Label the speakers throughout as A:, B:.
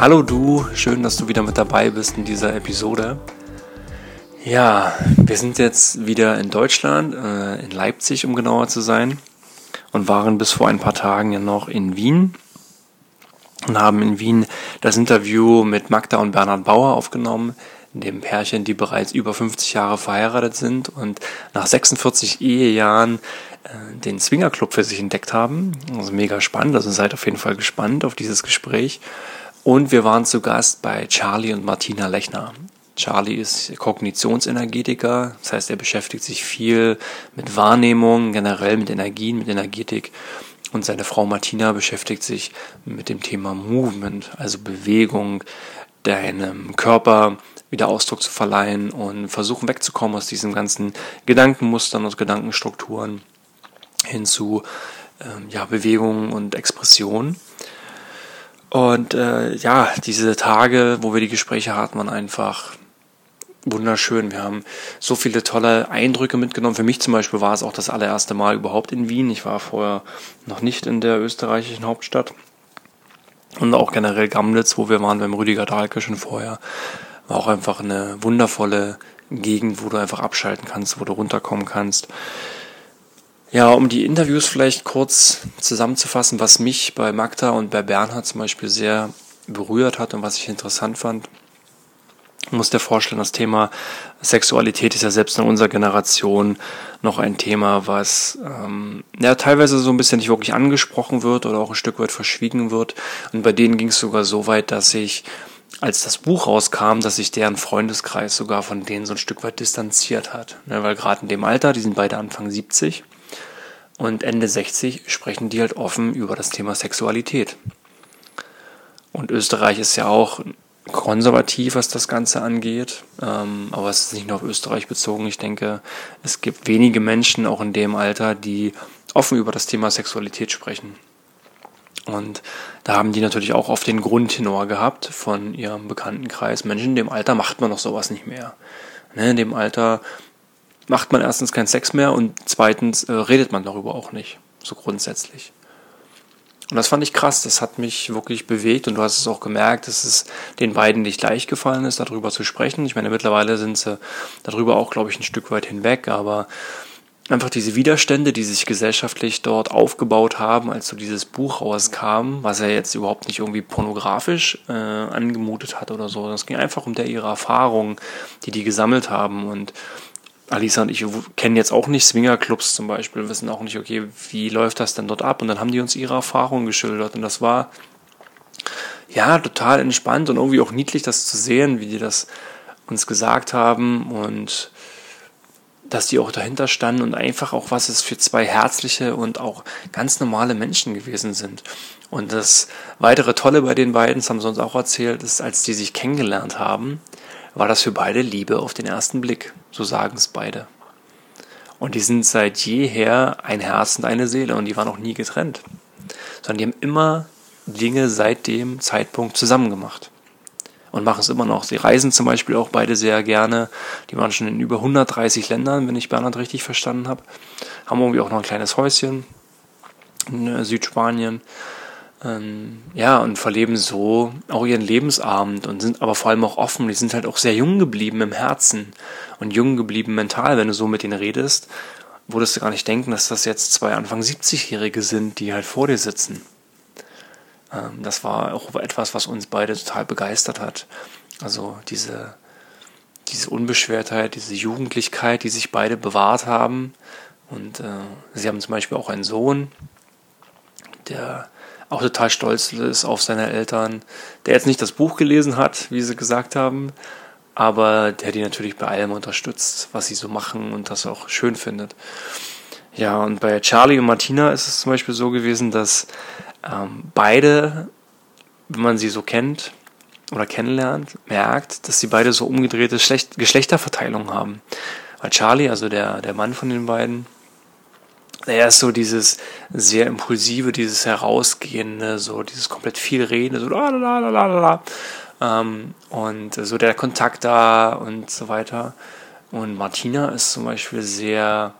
A: Hallo du, schön, dass du wieder mit dabei bist in dieser Episode. Ja, wir sind jetzt wieder in Deutschland, äh, in Leipzig, um genauer zu sein, und waren bis vor ein paar Tagen ja noch in Wien und haben in Wien das Interview mit Magda und Bernhard Bauer aufgenommen, dem Pärchen, die bereits über 50 Jahre verheiratet sind und nach 46 Ehejahren äh, den Swingerclub für sich entdeckt haben. Also mega spannend, also seid auf jeden Fall gespannt auf dieses Gespräch. Und wir waren zu Gast bei Charlie und Martina Lechner. Charlie ist Kognitionsenergetiker, das heißt, er beschäftigt sich viel mit Wahrnehmung, generell mit Energien, mit Energetik. Und seine Frau Martina beschäftigt sich mit dem Thema Movement, also Bewegung, deinem Körper wieder Ausdruck zu verleihen und versuchen wegzukommen aus diesen ganzen Gedankenmustern und Gedankenstrukturen hin zu ähm, ja, Bewegung und Expression. Und äh, ja, diese Tage, wo wir die Gespräche hatten, waren einfach wunderschön. Wir haben so viele tolle Eindrücke mitgenommen. Für mich zum Beispiel war es auch das allererste Mal überhaupt in Wien. Ich war vorher noch nicht in der österreichischen Hauptstadt. Und auch generell Gamlitz, wo wir waren beim Rüdiger Dahlke schon vorher, war auch einfach eine wundervolle Gegend, wo du einfach abschalten kannst, wo du runterkommen kannst. Ja, um die Interviews vielleicht kurz zusammenzufassen, was mich bei Magda und bei Bernhard zum Beispiel sehr berührt hat und was ich interessant fand, muss dir vorstellen, das Thema Sexualität ist ja selbst in unserer Generation noch ein Thema, was ähm, ja teilweise so ein bisschen nicht wirklich angesprochen wird oder auch ein Stück weit verschwiegen wird. Und bei denen ging es sogar so weit, dass ich, als das Buch rauskam, dass sich deren Freundeskreis sogar von denen so ein Stück weit distanziert hat. Ne, weil gerade in dem Alter, die sind beide Anfang 70 und Ende 60, sprechen die halt offen über das Thema Sexualität. Und Österreich ist ja auch konservativ, was das Ganze angeht. Ähm, aber es ist nicht nur auf Österreich bezogen. Ich denke, es gibt wenige Menschen, auch in dem Alter, die offen über das Thema Sexualität sprechen. Und da haben die natürlich auch oft den Grundtenor gehabt von ihrem Bekanntenkreis. Menschen in dem Alter macht man doch sowas nicht mehr. Ne, in dem Alter macht man erstens keinen Sex mehr und zweitens äh, redet man darüber auch nicht. So grundsätzlich. Und das fand ich krass, das hat mich wirklich bewegt und du hast es auch gemerkt, dass es den beiden nicht leicht gefallen ist, darüber zu sprechen. Ich meine, mittlerweile sind sie darüber auch, glaube ich, ein Stück weit hinweg, aber einfach diese Widerstände, die sich gesellschaftlich dort aufgebaut haben, als so dieses Buch rauskam, was er jetzt überhaupt nicht irgendwie pornografisch äh, angemutet hat oder so. Es ging einfach um der ihre Erfahrungen, die die gesammelt haben und Alisa und ich kennen jetzt auch nicht Swingerclubs zum Beispiel, wissen auch nicht, okay, wie läuft das denn dort ab? Und dann haben die uns ihre Erfahrungen geschildert und das war ja total entspannt und irgendwie auch niedlich, das zu sehen, wie die das uns gesagt haben und dass die auch dahinter standen und einfach auch, was es für zwei herzliche und auch ganz normale Menschen gewesen sind. Und das weitere Tolle bei den beiden, das haben sie uns auch erzählt, ist, als die sich kennengelernt haben, war das für beide Liebe auf den ersten Blick. So sagen es beide. Und die sind seit jeher ein Herz und eine Seele und die waren auch nie getrennt. Sondern die haben immer Dinge seit dem Zeitpunkt zusammen gemacht. Und machen es immer noch. Sie reisen zum Beispiel auch beide sehr gerne. Die waren schon in über 130 Ländern, wenn ich Bernhard richtig verstanden habe. Haben irgendwie auch noch ein kleines Häuschen in äh, Südspanien. Ähm, ja, und verleben so auch ihren Lebensabend und sind aber vor allem auch offen. Die sind halt auch sehr jung geblieben im Herzen und jung geblieben mental. Wenn du so mit ihnen redest, würdest du gar nicht denken, dass das jetzt zwei Anfang 70-Jährige sind, die halt vor dir sitzen. Ähm, das war auch etwas, was uns beide total begeistert hat. Also diese, diese Unbeschwertheit, diese Jugendlichkeit, die sich beide bewahrt haben. Und äh, sie haben zum Beispiel auch einen Sohn, der auch total stolz ist auf seine Eltern, der jetzt nicht das Buch gelesen hat, wie sie gesagt haben, aber der die natürlich bei allem unterstützt, was sie so machen und das auch schön findet. Ja, und bei Charlie und Martina ist es zum Beispiel so gewesen, dass ähm, beide, wenn man sie so kennt oder kennenlernt, merkt, dass sie beide so umgedrehte Schlecht Geschlechterverteilung haben. Weil Charlie, also der, der Mann von den beiden, er ist so dieses sehr impulsive, dieses herausgehende, so dieses komplett viel Reden, so la la la la la ähm, und so der Kontakt da und so weiter. Und Martina ist zum Beispiel sehr,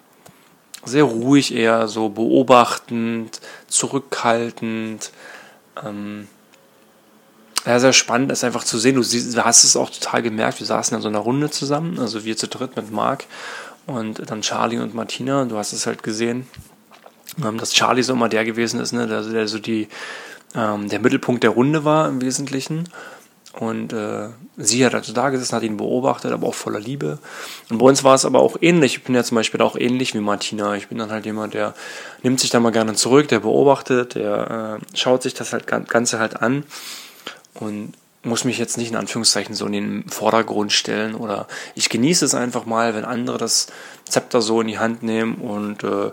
A: sehr ruhig, eher so beobachtend, zurückhaltend, ähm, ja, sehr spannend ist einfach zu sehen. Du, siehst, du hast es auch total gemerkt. Wir saßen in so einer Runde zusammen, also wir zu dritt mit Marc und dann Charlie und Martina. Du hast es halt gesehen, ähm, dass Charlie so immer der gewesen ist, ne, der, der so die, ähm, der Mittelpunkt der Runde war im Wesentlichen. Und äh, sie hat also da gesessen, hat ihn beobachtet, aber auch voller Liebe. Und bei uns war es aber auch ähnlich. Ich bin ja zum Beispiel auch ähnlich wie Martina. Ich bin dann halt jemand, der nimmt sich da mal gerne zurück, der beobachtet, der äh, schaut sich das halt Ganze halt an und muss mich jetzt nicht in Anführungszeichen so in den Vordergrund stellen oder ich genieße es einfach mal, wenn andere das Zepter so in die Hand nehmen und äh,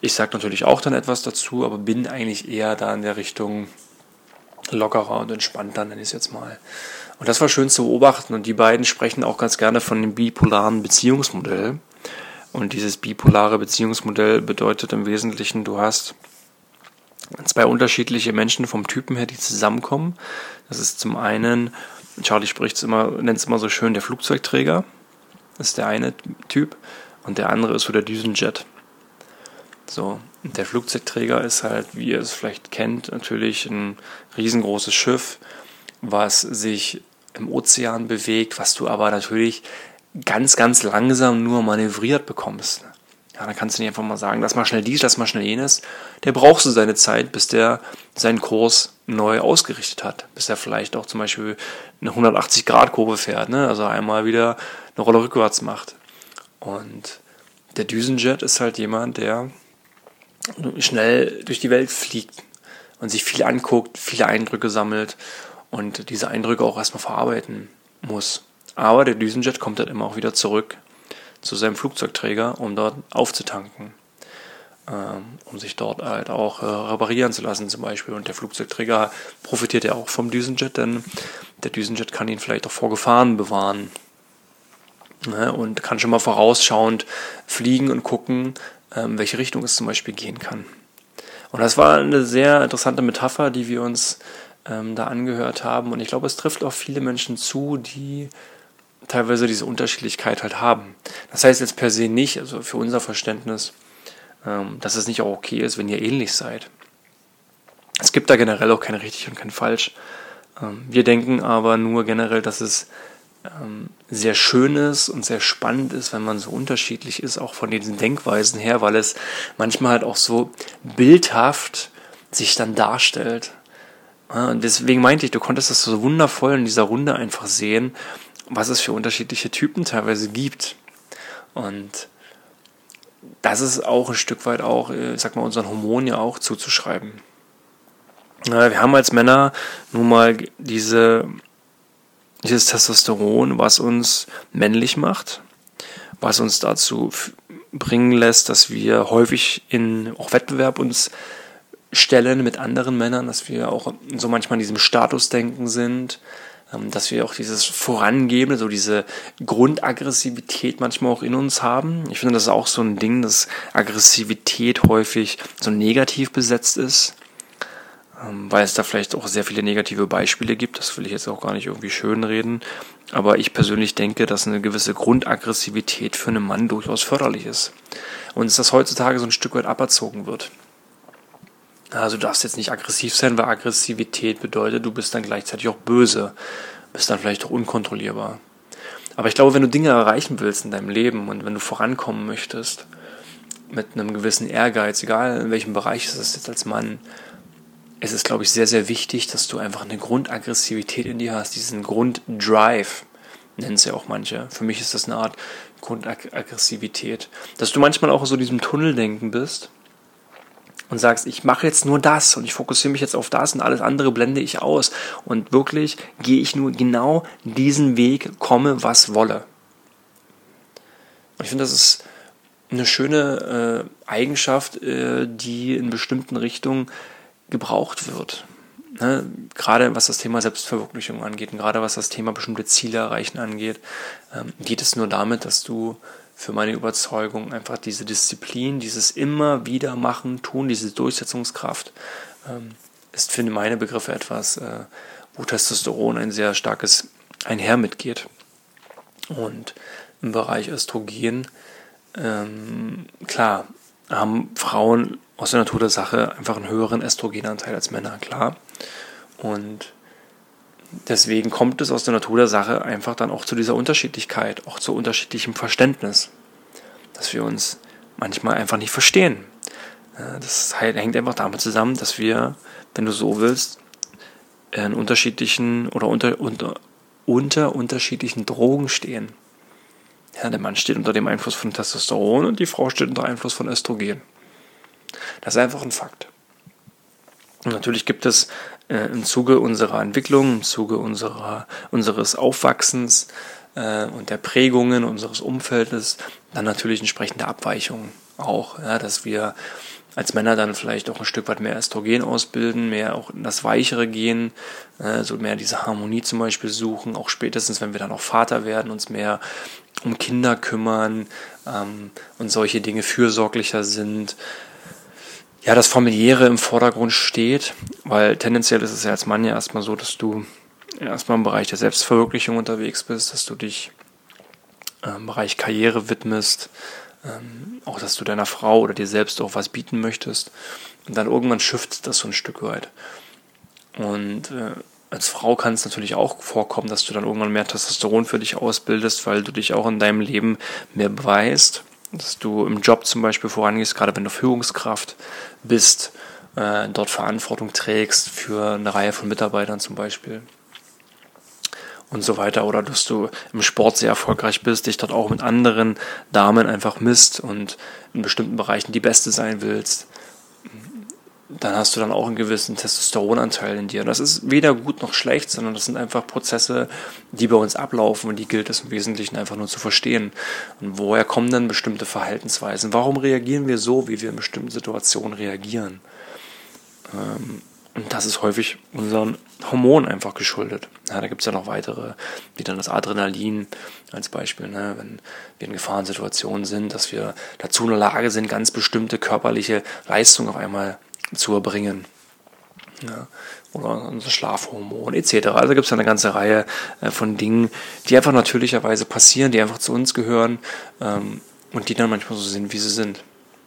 A: ich sage natürlich auch dann etwas dazu, aber bin eigentlich eher da in der Richtung lockerer und entspannter, nenne ich es jetzt mal. Und das war schön zu beobachten und die beiden sprechen auch ganz gerne von dem bipolaren Beziehungsmodell. Und dieses bipolare Beziehungsmodell bedeutet im Wesentlichen, du hast zwei unterschiedliche Menschen vom Typen her, die zusammenkommen. Das ist zum einen, Charlie spricht immer, nennt es immer so schön, der Flugzeugträger. Das ist der eine Typ. Und der andere ist so der Düsenjet. So, der Flugzeugträger ist halt, wie ihr es vielleicht kennt, natürlich ein riesengroßes Schiff, was sich im Ozean bewegt, was du aber natürlich ganz, ganz langsam nur manövriert bekommst. Ja, dann kannst du nicht einfach mal sagen, lass mal schnell dies, lass mal schnell jenes. Der brauchst du seine Zeit, bis der seinen Kurs neu ausgerichtet hat. Bis er vielleicht auch zum Beispiel eine 180-Grad-Kurve fährt, ne? also einmal wieder eine Rolle rückwärts macht. Und der Düsenjet ist halt jemand, der schnell durch die Welt fliegt und sich viel anguckt, viele Eindrücke sammelt und diese Eindrücke auch erstmal verarbeiten muss. Aber der Düsenjet kommt dann immer auch wieder zurück zu seinem Flugzeugträger, um dort aufzutanken, ähm, um sich dort halt auch äh, reparieren zu lassen zum Beispiel. Und der Flugzeugträger profitiert ja auch vom Düsenjet, denn der Düsenjet kann ihn vielleicht auch vor Gefahren bewahren. Ne? Und kann schon mal vorausschauend fliegen und gucken, ähm, welche Richtung es zum Beispiel gehen kann. Und das war eine sehr interessante Metapher, die wir uns ähm, da angehört haben. Und ich glaube, es trifft auch viele Menschen zu, die teilweise diese Unterschiedlichkeit halt haben. Das heißt jetzt per se nicht, also für unser Verständnis, ähm, dass es nicht auch okay ist, wenn ihr ähnlich seid. Es gibt da generell auch kein richtig und kein falsch. Ähm, wir denken aber nur generell, dass es ähm, sehr schön ist und sehr spannend ist, wenn man so unterschiedlich ist, auch von diesen Denkweisen her, weil es manchmal halt auch so bildhaft sich dann darstellt. und deswegen meinte ich, du konntest das so wundervoll in dieser Runde einfach sehen, was es für unterschiedliche Typen teilweise gibt. Und das ist auch ein Stück weit auch, äh, ich sag mal, unseren Hormonen ja auch zuzuschreiben. Wir haben als Männer nun mal diese dieses Testosteron, was uns männlich macht, was uns dazu bringen lässt, dass wir häufig in auch Wettbewerb uns stellen mit anderen Männern, dass wir auch so manchmal in diesem Statusdenken sind, dass wir auch dieses Vorangeben, so diese Grundaggressivität manchmal auch in uns haben. Ich finde, das ist auch so ein Ding, dass Aggressivität häufig so negativ besetzt ist. Ähm, weil es da vielleicht auch sehr viele negative Beispiele gibt. Das will ich jetzt auch gar nicht irgendwie schönreden. Aber ich persönlich denke, dass eine gewisse Grundaggressivität für einen Mann durchaus förderlich ist. Und dass das heutzutage so ein Stück weit aberzogen wird. Also du darfst jetzt nicht aggressiv sein, weil Aggressivität bedeutet, du bist dann gleichzeitig auch böse, bist dann vielleicht auch unkontrollierbar. Aber ich glaube, wenn du Dinge erreichen willst in deinem Leben und wenn du vorankommen möchtest, mit einem gewissen Ehrgeiz, egal in welchem Bereich es ist jetzt als Mann, es ist, glaube ich, sehr, sehr wichtig, dass du einfach eine Grundaggressivität in dir hast, diesen Grunddrive, nennen es ja auch manche. Für mich ist das eine Art Grundaggressivität. Dass du manchmal auch in so diesem Tunneldenken bist und sagst, ich mache jetzt nur das und ich fokussiere mich jetzt auf das und alles andere blende ich aus. Und wirklich gehe ich nur genau diesen Weg, komme was wolle. Und ich finde, das ist eine schöne äh, Eigenschaft, äh, die in bestimmten Richtungen gebraucht wird. Ne? Gerade was das Thema Selbstverwirklichung angeht und gerade was das Thema bestimmte Ziele erreichen angeht, ähm, geht es nur damit, dass du für meine Überzeugung einfach diese Disziplin, dieses immer wieder machen, tun, diese Durchsetzungskraft, ähm, ist für meine Begriffe etwas, äh, wo Testosteron ein sehr starkes Einher mitgeht. Und im Bereich Östrogen, ähm, klar, haben Frauen aus der Natur der Sache einfach einen höheren Estrogenanteil als Männer, klar. Und deswegen kommt es aus der Natur der Sache einfach dann auch zu dieser Unterschiedlichkeit, auch zu unterschiedlichem Verständnis, dass wir uns manchmal einfach nicht verstehen. Das hängt einfach damit zusammen, dass wir, wenn du so willst, in unterschiedlichen oder unter, unter, unter unterschiedlichen Drogen stehen. Ja, der Mann steht unter dem Einfluss von Testosteron und die Frau steht unter Einfluss von Östrogen. Das ist einfach ein Fakt. Und natürlich gibt es äh, im Zuge unserer Entwicklung, im Zuge unserer, unseres Aufwachsens äh, und der Prägungen unseres Umfeldes dann natürlich entsprechende Abweichungen auch, ja, dass wir als Männer dann vielleicht auch ein Stück weit mehr Östrogen ausbilden, mehr auch in das Weichere gehen, äh, so mehr diese Harmonie zum Beispiel suchen, auch spätestens, wenn wir dann auch Vater werden, uns mehr um Kinder kümmern ähm, und solche Dinge fürsorglicher sind, ja, das Familiäre im Vordergrund steht, weil tendenziell ist es ja als Mann ja erstmal so, dass du erstmal im Bereich der Selbstverwirklichung unterwegs bist, dass du dich im Bereich Karriere widmest, ähm, auch dass du deiner Frau oder dir selbst auch was bieten möchtest. Und dann irgendwann schifft das so ein Stück weit. Und äh, als Frau kann es natürlich auch vorkommen, dass du dann irgendwann mehr Testosteron für dich ausbildest, weil du dich auch in deinem Leben mehr beweist dass du im Job zum Beispiel vorangehst, gerade wenn du Führungskraft bist, äh, dort Verantwortung trägst für eine Reihe von Mitarbeitern zum Beispiel und so weiter. Oder dass du im Sport sehr erfolgreich bist, dich dort auch mit anderen Damen einfach misst und in bestimmten Bereichen die Beste sein willst dann hast du dann auch einen gewissen Testosteronanteil in dir. Das ist weder gut noch schlecht, sondern das sind einfach Prozesse, die bei uns ablaufen und die gilt es im Wesentlichen einfach nur zu verstehen. Und woher kommen dann bestimmte Verhaltensweisen? Warum reagieren wir so, wie wir in bestimmten Situationen reagieren? Ähm, und das ist häufig unseren Hormonen einfach geschuldet. Ja, da gibt es ja noch weitere, wie dann das Adrenalin als Beispiel, ne? wenn wir in Gefahrensituationen sind, dass wir dazu in der Lage sind, ganz bestimmte körperliche Leistungen auf einmal zu erbringen. Ja, oder unser Schlafhormon etc. Also gibt es eine ganze Reihe äh, von Dingen, die einfach natürlicherweise passieren, die einfach zu uns gehören ähm, und die dann manchmal so sind, wie sie sind.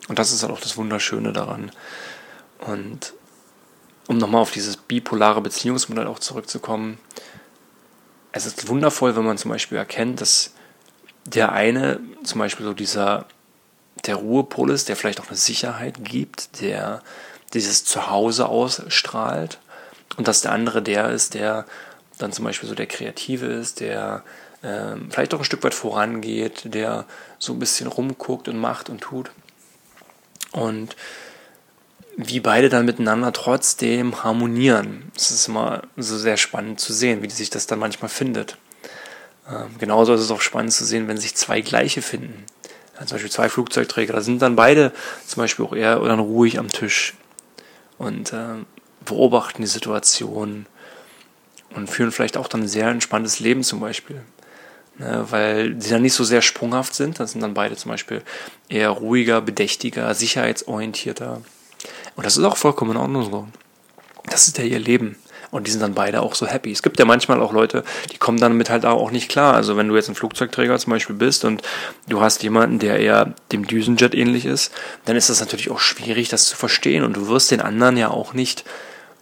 A: Und das ist halt auch das Wunderschöne daran. Und um nochmal auf dieses bipolare Beziehungsmodell auch zurückzukommen, es ist wundervoll, wenn man zum Beispiel erkennt, dass der eine, zum Beispiel so dieser, der Ruhepol ist, der vielleicht auch eine Sicherheit gibt, der dieses Zuhause ausstrahlt und dass der andere der ist, der dann zum Beispiel so der Kreative ist, der ähm, vielleicht auch ein Stück weit vorangeht, der so ein bisschen rumguckt und macht und tut. Und wie beide dann miteinander trotzdem harmonieren. Das ist immer so sehr spannend zu sehen, wie sich das dann manchmal findet. Ähm, genauso ist es auch spannend zu sehen, wenn sich zwei gleiche finden. Ja, zum Beispiel zwei Flugzeugträger, da sind dann beide zum Beispiel auch eher dann ruhig am Tisch und äh, beobachten die Situation und führen vielleicht auch dann ein sehr entspanntes Leben zum Beispiel. Ne, weil sie dann nicht so sehr sprunghaft sind. Das sind dann beide zum Beispiel eher ruhiger, bedächtiger, sicherheitsorientierter. Und das ist auch vollkommen in Ordnung so. Das ist ja ihr Leben. Und die sind dann beide auch so happy. Es gibt ja manchmal auch Leute, die kommen damit halt auch nicht klar. Also wenn du jetzt ein Flugzeugträger zum Beispiel bist und du hast jemanden, der eher dem Düsenjet ähnlich ist, dann ist das natürlich auch schwierig, das zu verstehen. Und du wirst den anderen ja auch nicht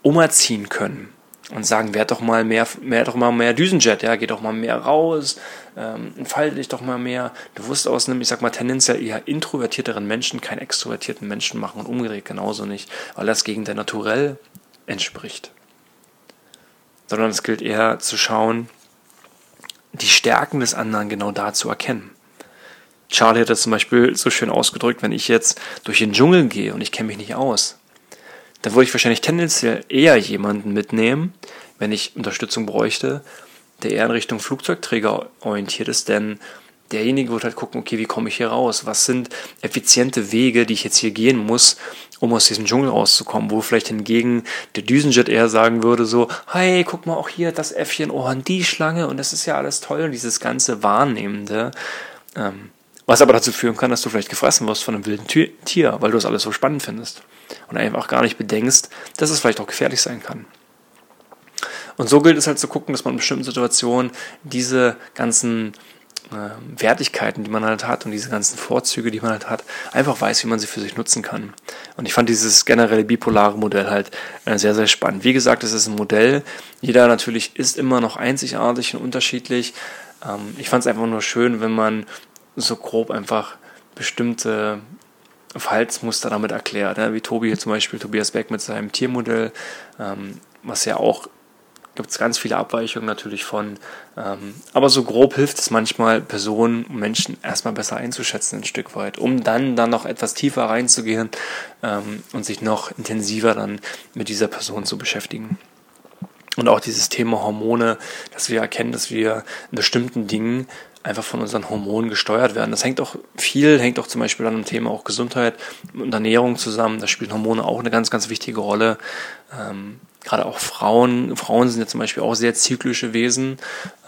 A: umerziehen können und sagen, werd doch mal mehr, mehr doch mal mehr Düsenjet, ja, geh doch mal mehr raus, ähm, entfalte dich doch mal mehr. Du wirst aus einem, ich sag mal, tendenziell eher introvertierteren Menschen keinen extrovertierten Menschen machen und umgedreht genauso nicht, weil das gegen dein Naturell entspricht sondern es gilt eher zu schauen, die Stärken des anderen genau da zu erkennen. Charlie hat das zum Beispiel so schön ausgedrückt, wenn ich jetzt durch den Dschungel gehe und ich kenne mich nicht aus, dann würde ich wahrscheinlich tendenziell eher jemanden mitnehmen, wenn ich Unterstützung bräuchte, der eher in Richtung Flugzeugträger orientiert ist, denn derjenige wird halt gucken, okay, wie komme ich hier raus? Was sind effiziente Wege, die ich jetzt hier gehen muss, um aus diesem Dschungel rauszukommen? Wo vielleicht hingegen der Düsenjet eher sagen würde so, hey, guck mal auch hier das Äffchen, oh, und die Schlange und das ist ja alles toll und dieses ganze Wahrnehmende. Ähm, was aber dazu führen kann, dass du vielleicht gefressen wirst von einem wilden Tier, weil du das alles so spannend findest. Und einfach gar nicht bedenkst, dass es vielleicht auch gefährlich sein kann. Und so gilt es halt zu gucken, dass man in bestimmten Situationen diese ganzen äh, Wertigkeiten, die man halt hat und diese ganzen Vorzüge, die man halt hat, einfach weiß, wie man sie für sich nutzen kann. Und ich fand dieses generelle bipolare Modell halt äh, sehr, sehr spannend. Wie gesagt, es ist ein Modell. Jeder natürlich ist immer noch einzigartig und unterschiedlich. Ähm, ich fand es einfach nur schön, wenn man so grob einfach bestimmte Verhaltensmuster damit erklärt, ne? wie Tobi zum Beispiel, Tobias Beck mit seinem Tiermodell, ähm, was ja auch gibt es ganz viele Abweichungen natürlich von. Ähm, aber so grob hilft es manchmal, Personen und Menschen erstmal besser einzuschätzen, ein Stück weit, um dann, dann noch etwas tiefer reinzugehen ähm, und sich noch intensiver dann mit dieser Person zu beschäftigen. Und auch dieses Thema Hormone, dass wir erkennen, dass wir in bestimmten Dingen einfach von unseren Hormonen gesteuert werden. Das hängt auch viel, hängt auch zum Beispiel an dem Thema auch Gesundheit und Ernährung zusammen. Da spielen Hormone auch eine ganz, ganz wichtige Rolle. Ähm, gerade auch Frauen, Frauen sind ja zum Beispiel auch sehr zyklische Wesen.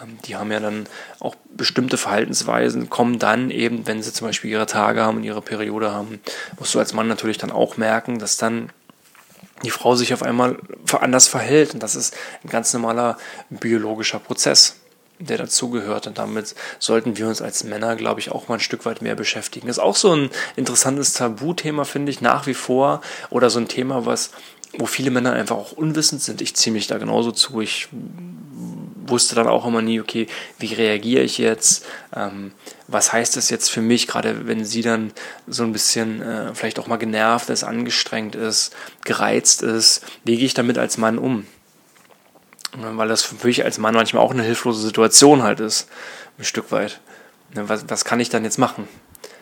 A: Ähm, die haben ja dann auch bestimmte Verhaltensweisen, kommen dann eben, wenn sie zum Beispiel ihre Tage haben und ihre Periode haben, musst du als Mann natürlich dann auch merken, dass dann die Frau sich auf einmal anders verhält. Und das ist ein ganz normaler biologischer Prozess der dazugehört. Und damit sollten wir uns als Männer, glaube ich, auch mal ein Stück weit mehr beschäftigen. Das ist auch so ein interessantes Tabuthema, finde ich, nach wie vor. Oder so ein Thema, was, wo viele Männer einfach auch unwissend sind. Ich ziehe mich da genauso zu. Ich wusste dann auch immer nie, okay, wie reagiere ich jetzt? Ähm, was heißt das jetzt für mich, gerade wenn sie dann so ein bisschen äh, vielleicht auch mal genervt ist, angestrengt ist, gereizt ist? Wie gehe ich damit als Mann um? Weil das für mich als Mann manchmal auch eine hilflose Situation halt ist, ein Stück weit. Ne, was, was kann ich dann jetzt machen?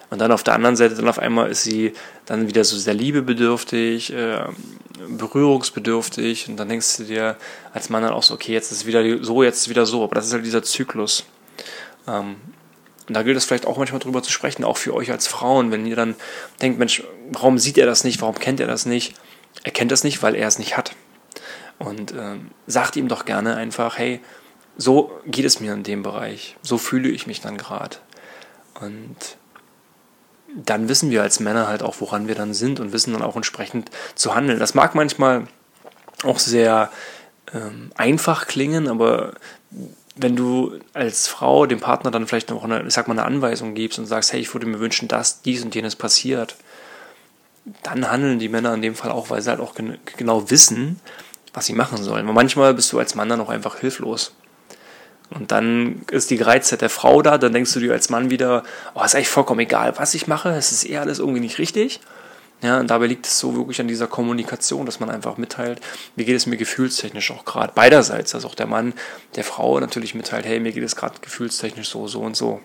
A: Und dann auf der anderen Seite, dann auf einmal ist sie dann wieder so sehr liebebedürftig, äh, berührungsbedürftig. Und dann denkst du dir als Mann dann auch so, okay, jetzt ist es wieder so, jetzt ist es wieder so. Aber das ist halt dieser Zyklus. Ähm, und da gilt es vielleicht auch manchmal drüber zu sprechen, auch für euch als Frauen, wenn ihr dann denkt, Mensch, warum sieht er das nicht, warum kennt er das nicht? Er kennt das nicht, weil er es nicht hat. Und ähm, sagt ihm doch gerne einfach, hey, so geht es mir in dem Bereich, so fühle ich mich dann gerade. Und dann wissen wir als Männer halt auch, woran wir dann sind und wissen dann auch entsprechend zu handeln. Das mag manchmal auch sehr ähm, einfach klingen, aber wenn du als Frau dem Partner dann vielleicht noch eine, ich sag mal, eine Anweisung gibst und sagst, hey, ich würde mir wünschen, dass dies und jenes passiert, dann handeln die Männer in dem Fall auch, weil sie halt auch gen genau wissen, was sie machen sollen. Und manchmal bist du als Mann dann auch einfach hilflos. Und dann ist die Gereiztheit der Frau da, dann denkst du dir als Mann wieder, oh, ist eigentlich vollkommen egal, was ich mache, es ist eher alles irgendwie nicht richtig. Ja, und dabei liegt es so wirklich an dieser Kommunikation, dass man einfach mitteilt, wie geht es mir gefühlstechnisch auch gerade beiderseits, also auch der Mann der Frau natürlich mitteilt, hey, mir geht es gerade gefühlstechnisch so, so und so,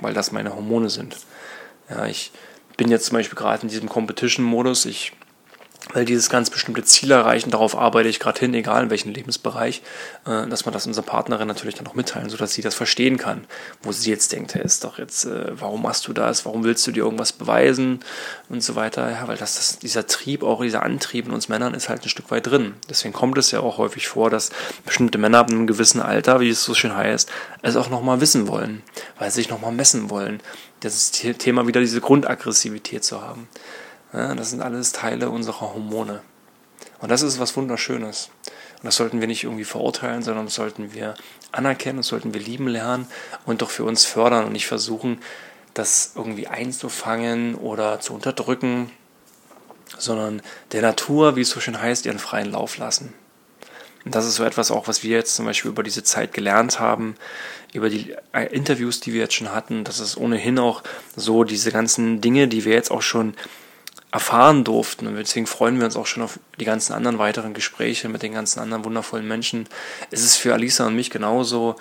A: weil das meine Hormone sind. Ja, ich bin jetzt zum Beispiel gerade in diesem Competition-Modus, ich weil dieses ganz bestimmte Ziel erreichen, darauf arbeite ich gerade hin, egal in welchem Lebensbereich, äh, dass man das unserer Partnerin natürlich dann auch mitteilen, sodass sie das verstehen kann, wo sie jetzt denkt, hey, ist doch jetzt, äh, warum machst du das, warum willst du dir irgendwas beweisen und so weiter, ja, weil das, das, dieser Trieb, auch dieser Antrieb in uns Männern ist halt ein Stück weit drin. Deswegen kommt es ja auch häufig vor, dass bestimmte Männer ab einem gewissen Alter, wie es so schön heißt, es auch nochmal wissen wollen, weil sie sich nochmal messen wollen. Das ist das Thema wieder diese Grundaggressivität zu haben. Ja, das sind alles Teile unserer Hormone. Und das ist was Wunderschönes. Und das sollten wir nicht irgendwie verurteilen, sondern das sollten wir anerkennen, das sollten wir lieben lernen und doch für uns fördern und nicht versuchen, das irgendwie einzufangen oder zu unterdrücken, sondern der Natur, wie es so schön heißt, ihren freien Lauf lassen. Und das ist so etwas auch, was wir jetzt zum Beispiel über diese Zeit gelernt haben, über die äh, Interviews, die wir jetzt schon hatten. Das ist ohnehin auch so diese ganzen Dinge, die wir jetzt auch schon erfahren durften. Und deswegen freuen wir uns auch schon auf die ganzen anderen weiteren Gespräche mit den ganzen anderen wundervollen Menschen. Es ist für Alisa und mich genauso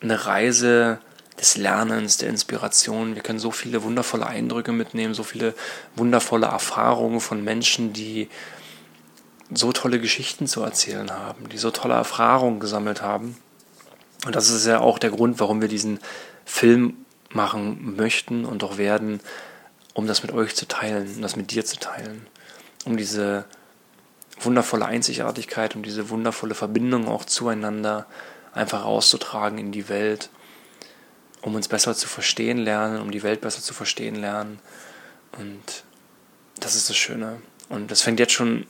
A: eine Reise des Lernens, der Inspiration. Wir können so viele wundervolle Eindrücke mitnehmen, so viele wundervolle Erfahrungen von Menschen, die so tolle Geschichten zu erzählen haben, die so tolle Erfahrungen gesammelt haben. Und das ist ja auch der Grund, warum wir diesen Film machen möchten und auch werden, um das mit euch zu teilen, um das mit dir zu teilen, um diese wundervolle Einzigartigkeit, um diese wundervolle Verbindung auch zueinander einfach auszutragen in die Welt, um uns besser zu verstehen lernen, um die Welt besser zu verstehen lernen. Und das ist das Schöne. Und das fängt jetzt schon,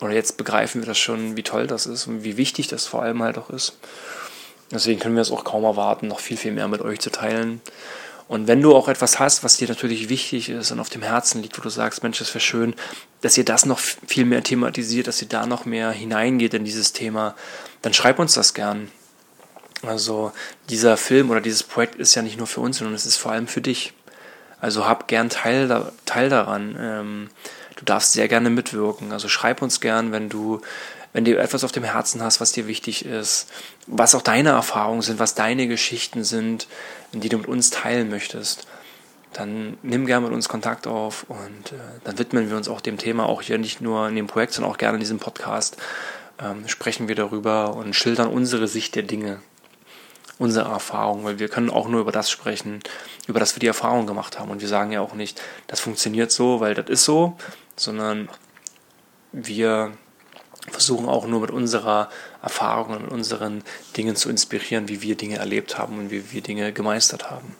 A: oder jetzt begreifen wir das schon, wie toll das ist und wie wichtig das vor allem halt auch ist. Deswegen können wir es auch kaum erwarten, noch viel, viel mehr mit euch zu teilen. Und wenn du auch etwas hast, was dir natürlich wichtig ist und auf dem Herzen liegt, wo du sagst, Mensch, es wäre schön, dass ihr das noch viel mehr thematisiert, dass ihr da noch mehr hineingeht in dieses Thema, dann schreib uns das gern. Also dieser Film oder dieses Projekt ist ja nicht nur für uns, sondern es ist vor allem für dich. Also hab gern Teil, Teil daran. Ähm, du darfst sehr gerne mitwirken. Also schreib uns gern, wenn du, wenn du etwas auf dem Herzen hast, was dir wichtig ist, was auch deine Erfahrungen sind, was deine Geschichten sind, die du mit uns teilen möchtest. Dann nimm gerne mit uns Kontakt auf und äh, dann widmen wir uns auch dem Thema, auch hier nicht nur in dem Projekt, sondern auch gerne in diesem Podcast. Ähm, sprechen wir darüber und schildern unsere Sicht der Dinge unsere Erfahrung, weil wir können auch nur über das sprechen, über das wir die Erfahrung gemacht haben. Und wir sagen ja auch nicht, das funktioniert so, weil das ist so, sondern wir versuchen auch nur mit unserer Erfahrung und unseren Dingen zu inspirieren, wie wir Dinge erlebt haben und wie wir Dinge gemeistert haben.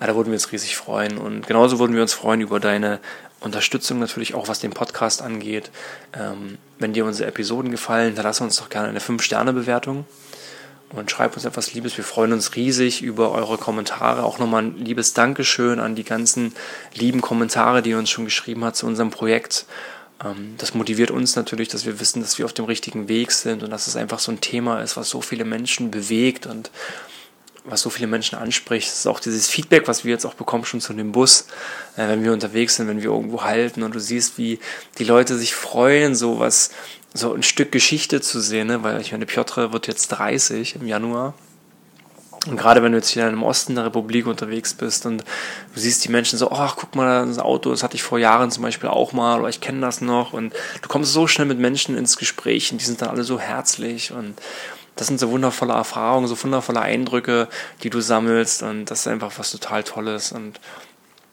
A: Ja, da würden wir uns riesig freuen. Und genauso würden wir uns freuen über deine Unterstützung natürlich auch, was den Podcast angeht. Ähm, wenn dir unsere Episoden gefallen, dann lass uns doch gerne eine 5-Sterne-Bewertung und schreibt uns etwas Liebes. Wir freuen uns riesig über eure Kommentare. Auch nochmal ein liebes Dankeschön an die ganzen lieben Kommentare, die ihr uns schon geschrieben hat zu unserem Projekt. Ähm, das motiviert uns natürlich, dass wir wissen, dass wir auf dem richtigen Weg sind und dass es einfach so ein Thema ist, was so viele Menschen bewegt und was so viele Menschen anspricht. Das ist auch dieses Feedback, was wir jetzt auch bekommen, schon zu dem Bus, äh, wenn wir unterwegs sind, wenn wir irgendwo halten und du siehst, wie die Leute sich freuen, so was, so ein Stück Geschichte zu sehen, ne? weil ich meine, Piotr wird jetzt 30 im Januar. Und gerade wenn du jetzt hier im Osten der Republik unterwegs bist und du siehst die Menschen so, ach, guck mal, das Auto, das hatte ich vor Jahren zum Beispiel auch mal, oder ich kenne das noch. Und du kommst so schnell mit Menschen ins Gespräch und die sind dann alle so herzlich und das sind so wundervolle Erfahrungen, so wundervolle Eindrücke, die du sammelst und das ist einfach was total Tolles und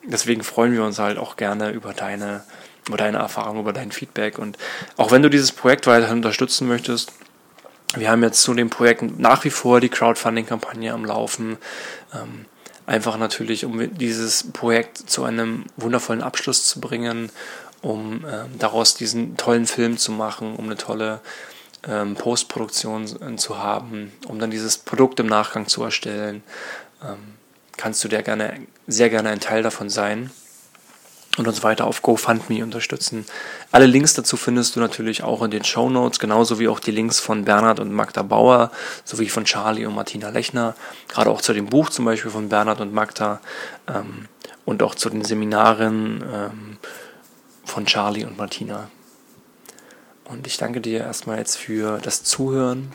A: deswegen freuen wir uns halt auch gerne über deine über deine Erfahrung, über dein Feedback. Und auch wenn du dieses Projekt weiterhin unterstützen möchtest, wir haben jetzt zu dem Projekt nach wie vor die Crowdfunding-Kampagne am Laufen. Ähm, einfach natürlich, um dieses Projekt zu einem wundervollen Abschluss zu bringen, um ähm, daraus diesen tollen Film zu machen, um eine tolle ähm, Postproduktion äh, zu haben, um dann dieses Produkt im Nachgang zu erstellen. Ähm, kannst du dir gerne, sehr gerne ein Teil davon sein und uns weiter auf GoFundMe unterstützen. Alle Links dazu findest du natürlich auch in den Show Notes, genauso wie auch die Links von Bernhard und Magda Bauer, sowie von Charlie und Martina Lechner, gerade auch zu dem Buch zum Beispiel von Bernhard und Magda ähm, und auch zu den Seminaren ähm, von Charlie und Martina. Und ich danke dir erstmal jetzt für das Zuhören.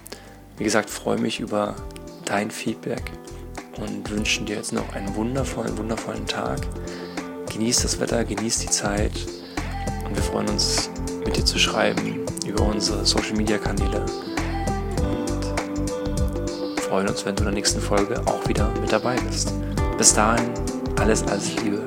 A: Wie gesagt, freue mich über dein Feedback und wünsche dir jetzt noch einen wundervollen, wundervollen Tag. Genieß das Wetter, genieß die Zeit und wir freuen uns, mit dir zu schreiben über unsere Social Media Kanäle und freuen uns, wenn du in der nächsten Folge auch wieder mit dabei bist. Bis dahin, alles, alles Liebe.